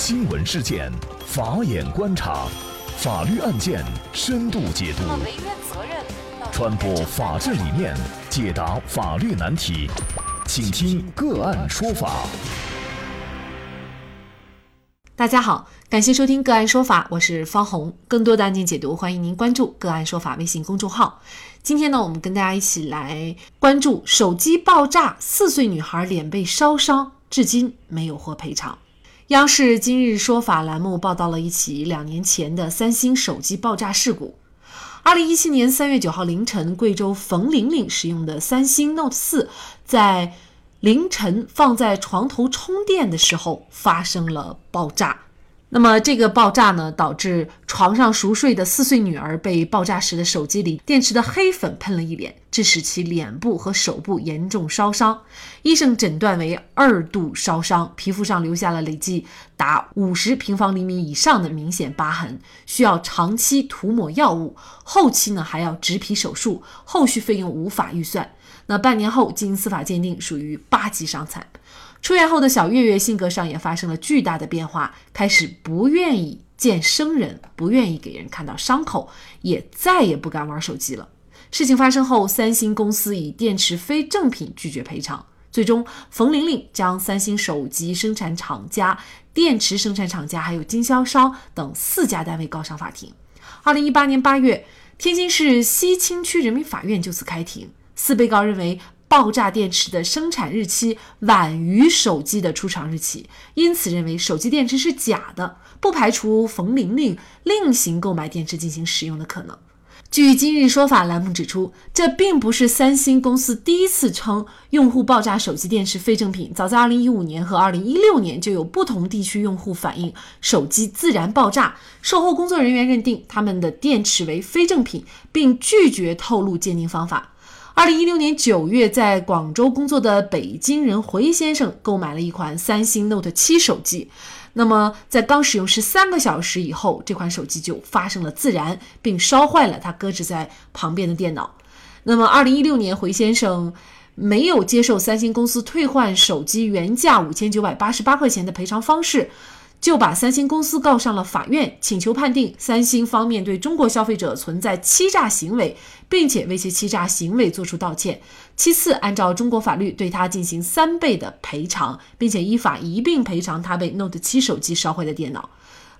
新闻事件，法眼观察，法律案件深度解读，传播法治理念，解答法律难题，请听个案说法。大家好，感谢收听个案说法，我是方红。更多的案件解读，欢迎您关注个案说法微信公众号。今天呢，我们跟大家一起来关注手机爆炸，四岁女孩脸被烧伤，至今没有获赔偿。央视今日说法栏目报道了一起两年前的三星手机爆炸事故。二零一七年三月九号凌晨，贵州冯玲玲使用的三星 Note 四在凌晨放在床头充电的时候发生了爆炸。那么这个爆炸呢，导致床上熟睡的四岁女儿被爆炸时的手机里电池的黑粉喷了一脸，致使其脸部和手部严重烧伤。医生诊断为二度烧伤，皮肤上留下了累计达五十平方厘米以上的明显疤痕，需要长期涂抹药物，后期呢还要植皮手术，后续费用无法预算。那半年后经司法鉴定，属于八级伤残。出院后的小月月性格上也发生了巨大的变化，开始不愿意见生人，不愿意给人看到伤口，也再也不敢玩手机了。事情发生后，三星公司以电池非正品拒绝赔偿，最终冯玲玲将三星手机生产厂家、电池生产厂家还有经销商等四家单位告上法庭。二零一八年八月，天津市西青区人民法院就此开庭，四被告认为。爆炸电池的生产日期晚于手机的出厂日期，因此认为手机电池是假的，不排除冯玲玲另行购买电池进行使用的可能。据今日说法栏目指出，这并不是三星公司第一次称用户爆炸手机电池非正品，早在2015年和2016年就有不同地区用户反映手机自然爆炸，售后工作人员认定他们的电池为非正品，并拒绝透露鉴定方法。二零一六年九月，在广州工作的北京人回先生购买了一款三星 Note 七手机。那么，在刚使用十三个小时以后，这款手机就发生了自燃，并烧坏了他搁置在旁边的电脑。那么，二零一六年，回先生没有接受三星公司退换手机原价五千九百八十八块钱的赔偿方式。就把三星公司告上了法院，请求判定三星方面对中国消费者存在欺诈行为，并且为其欺诈行为作出道歉。其次，按照中国法律对他进行三倍的赔偿，并且依法一并赔偿他被 Note 七手机烧坏的电脑。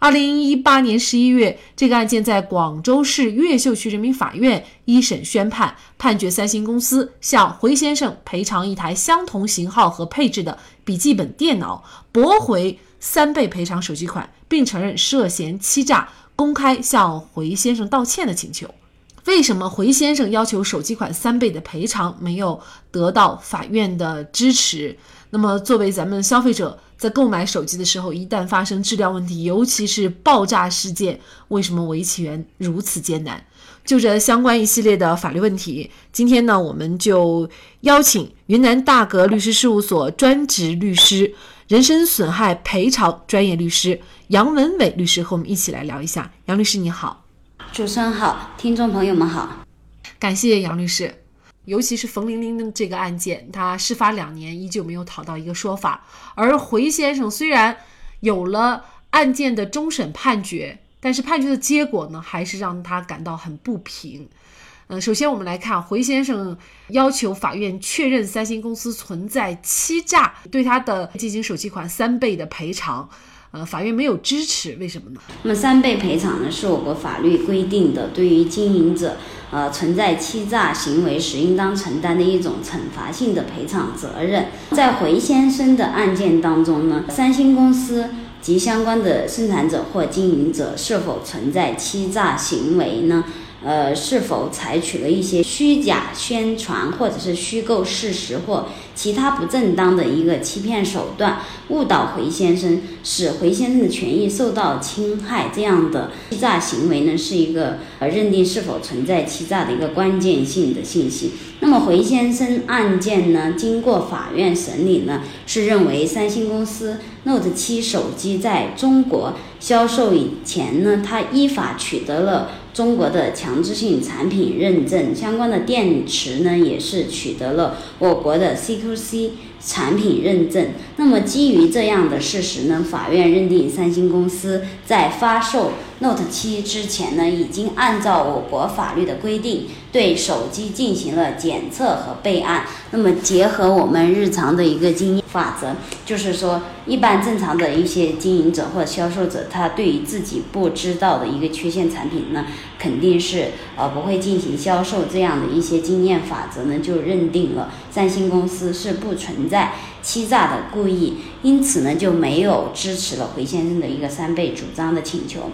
二零一八年十一月，这个案件在广州市越秀区人民法院一审宣判，判决三星公司向回先生赔偿一台相同型号和配置的笔记本电脑，驳回。三倍赔偿手机款，并承认涉嫌欺诈，公开向回先生道歉的请求。为什么回先生要求手机款三倍的赔偿没有得到法院的支持？那么，作为咱们消费者在购买手机的时候，一旦发生质量问题，尤其是爆炸事件，为什么维权如此艰难？就这相关一系列的法律问题，今天呢，我们就邀请云南大格律师事务所专职律师。人身损害赔偿专业律师杨文伟律师和我们一起来聊一下。杨律师你好，主持人好，听众朋友们好，感谢杨律师。尤其是冯玲玲的这个案件，他事发两年依旧没有讨到一个说法，而回先生虽然有了案件的终审判决，但是判决的结果呢，还是让他感到很不平。呃，首先我们来看回先生要求法院确认三星公司存在欺诈，对他的进行首期款三倍的赔偿。呃，法院没有支持，为什么呢？那么三倍赔偿呢，是我国法律规定的，对于经营者呃存在欺诈行为时应当承担的一种惩罚性的赔偿责任。在回先生的案件当中呢，三星公司及相关的生产者或经营者是否存在欺诈行为呢？呃，是否采取了一些虚假宣传，或者是虚构事实或其他不正当的一个欺骗手段，误导回先生，使回先生的权益受到侵害？这样的欺诈行为呢，是一个呃认定是否存在欺诈的一个关键性的信息。那么回先生案件呢，经过法院审理呢，是认为三星公司 Note 七手机在中国销售以前呢，它依法取得了。中国的强制性产品认证相关的电池呢，也是取得了我国的 CQC 产品认证。那么基于这样的事实呢，法院认定三星公司在发售 Note 7之前呢，已经按照我国法律的规定对手机进行了检测和备案。那么结合我们日常的一个经验法则，就是说，一般正常的一些经营者或销售者，他对于自己不知道的一个缺陷产品呢，肯定是呃不会进行销售。这样的一些经验法则呢，就认定了三星公司是不存在欺诈的故意，因此呢就没有支持了回先生的一个三倍主张的请求。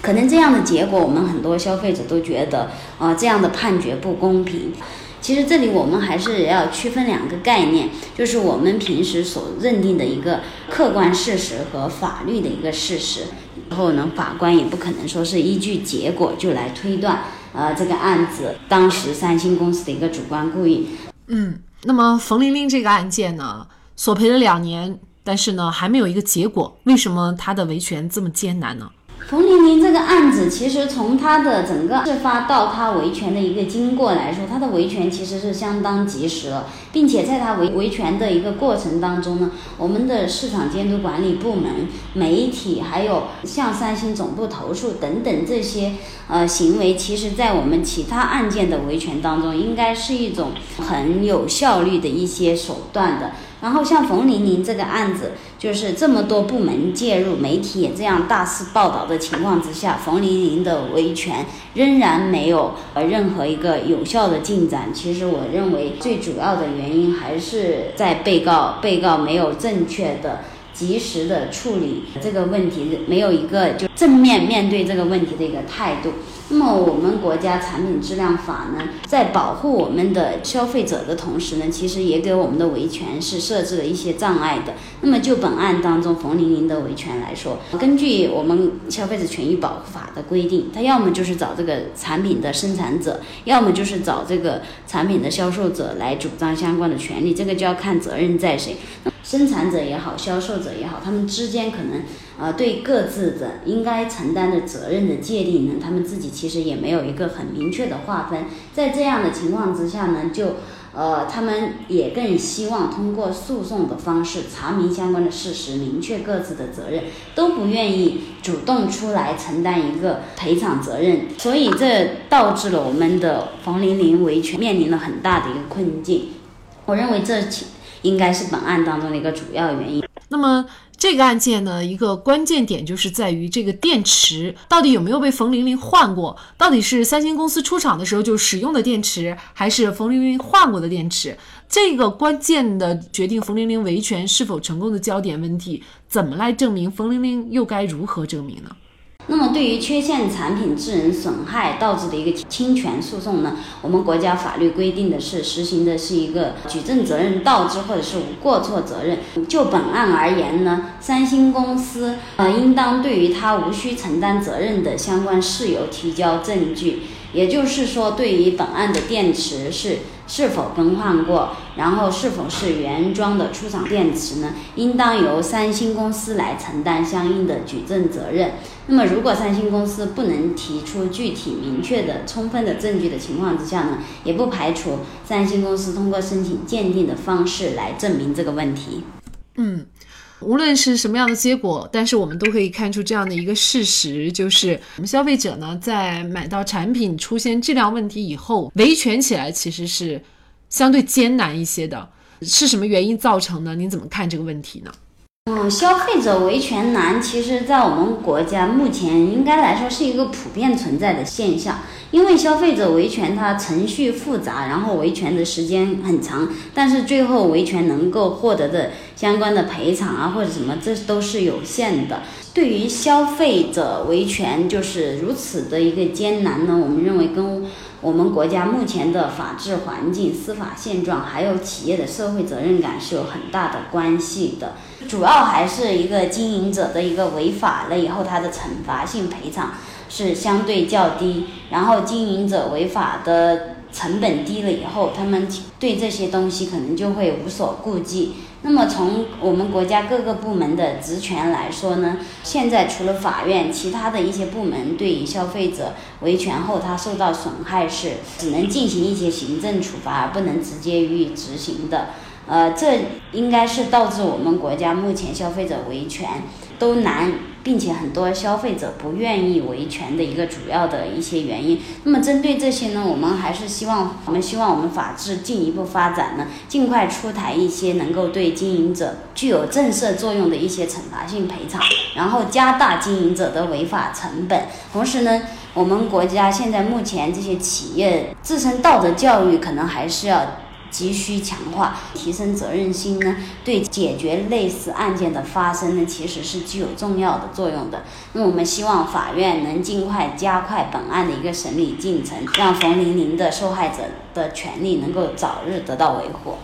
可能这样的结果，我们很多消费者都觉得啊这样的判决不公平。其实这里我们还是要区分两个概念，就是我们平时所认定的一个客观事实和法律的一个事实。然后呢，法官也不可能说是依据结果就来推断，呃，这个案子当时三星公司的一个主观故意。嗯，那么冯玲玲这个案件呢，索赔了两年，但是呢还没有一个结果，为什么她的维权这么艰难呢？冯玲玲这个案子，其实从她的整个事发到她维权的一个经过来说，她的维权其实是相当及时了，并且在她维维权的一个过程当中呢，我们的市场监督管理部门、媒体，还有向三星总部投诉等等这些呃行为，其实在我们其他案件的维权当中，应该是一种很有效率的一些手段的。然后像冯玲玲这个案子，就是这么多部门介入，媒体也这样大肆报道的情况之下，冯玲玲的维权仍然没有呃任何一个有效的进展。其实我认为最主要的原因还是在被告，被告没有正确的、及时的处理这个问题，没有一个就正面面对这个问题的一个态度。那么我们国家产品质量法呢，在保护我们的消费者的同时呢，其实也给我们的维权是设置了一些障碍的。那么就本案当中冯玲玲的维权来说，根据我们消费者权益保护法的规定，他要么就是找这个产品的生产者，要么就是找这个产品的销售者来主张相关的权利，这个就要看责任在谁。生产者也好，销售者也好，他们之间可能，呃，对各自的应该承担的责任的界定呢，他们自己其实也没有一个很明确的划分。在这样的情况之下呢，就，呃，他们也更希望通过诉讼的方式查明相关的事实，明确各自的责任，都不愿意主动出来承担一个赔偿责任。所以这导致了我们的冯玲玲维权面临了很大的一个困境。我认为这其。应该是本案当中的一个主要原因。那么这个案件呢，一个关键点就是在于这个电池到底有没有被冯玲玲换过？到底是三星公司出厂的时候就使用的电池，还是冯玲玲换过的电池？这个关键的决定冯玲玲维权是否成功的焦点问题，怎么来证明？冯玲玲又该如何证明呢？那么，对于缺陷产品致人损害导致的一个侵权诉讼呢，我们国家法律规定的是实行的是一个举证责任倒置或者是无过错责任。就本案而言呢，三星公司呃应当对于他无需承担责任的相关事由提交证据。也就是说，对于本案的电池是是否更换过，然后是否是原装的出厂电池呢？应当由三星公司来承担相应的举证责任。那么，如果三星公司不能提出具体明确的、充分的证据的情况之下呢，也不排除三星公司通过申请鉴定的方式来证明这个问题。嗯。无论是什么样的结果，但是我们都可以看出这样的一个事实，就是我们消费者呢，在买到产品出现质量问题以后，维权起来其实是相对艰难一些的。是什么原因造成的？您怎么看这个问题呢？嗯，消费者维权难，其实在我们国家目前应该来说是一个普遍存在的现象。因为消费者维权它程序复杂，然后维权的时间很长，但是最后维权能够获得的相关的赔偿啊或者什么，这都是有限的。对于消费者维权就是如此的一个艰难呢，我们认为跟我们国家目前的法治环境、司法现状，还有企业的社会责任感是有很大的关系的。主要还是一个经营者的一个违法了以后，他的惩罚性赔偿。是相对较低，然后经营者违法的成本低了以后，他们对这些东西可能就会无所顾忌。那么从我们国家各个部门的职权来说呢，现在除了法院，其他的一些部门对于消费者维权后他受到损害是只能进行一些行政处罚，而不能直接予以执行的。呃，这应该是导致我们国家目前消费者维权都难。并且很多消费者不愿意维权的一个主要的一些原因。那么针对这些呢，我们还是希望，我们希望我们法治进一步发展呢，尽快出台一些能够对经营者具有震慑作用的一些惩罚性赔偿，然后加大经营者的违法成本。同时呢，我们国家现在目前这些企业自身道德教育可能还是要。急需强化，提升责任心呢，对解决类似案件的发生呢，其实是具有重要的作用的。那我们希望法院能尽快加快本案的一个审理进程，让冯玲玲的受害者的权利能够早日得到维护。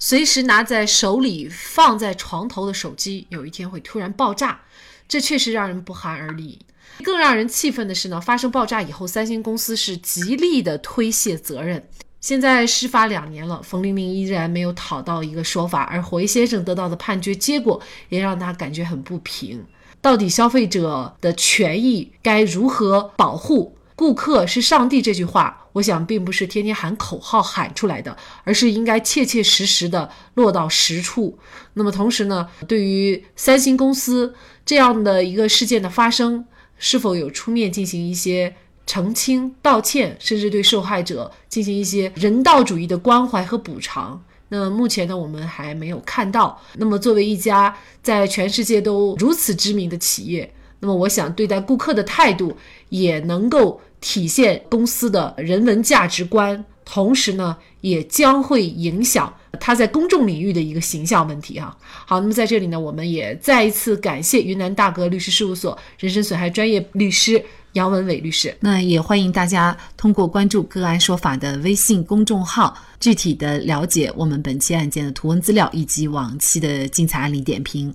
随时拿在手里放在床头的手机，有一天会突然爆炸，这确实让人不寒而栗。更让人气愤的是呢，发生爆炸以后，三星公司是极力的推卸责任。现在事发两年了，冯玲玲依然没有讨到一个说法，而回先生得到的判决结果也让他感觉很不平。到底消费者的权益该如何保护？顾客是上帝这句话，我想并不是天天喊口号喊出来的，而是应该切切实实的落到实处。那么同时呢，对于三星公司这样的一个事件的发生，是否有出面进行一些？澄清、道歉，甚至对受害者进行一些人道主义的关怀和补偿。那目前呢，我们还没有看到。那么，作为一家在全世界都如此知名的企业，那么我想对待顾客的态度也能够体现公司的人文价值观，同时呢，也将会影响他在公众领域的一个形象问题哈。好，那么在这里呢，我们也再一次感谢云南大格律师事务所人身损害专业律师。杨文伟律师，那也欢迎大家通过关注“个案说法”的微信公众号，具体的了解我们本期案件的图文资料以及往期的精彩案例点评。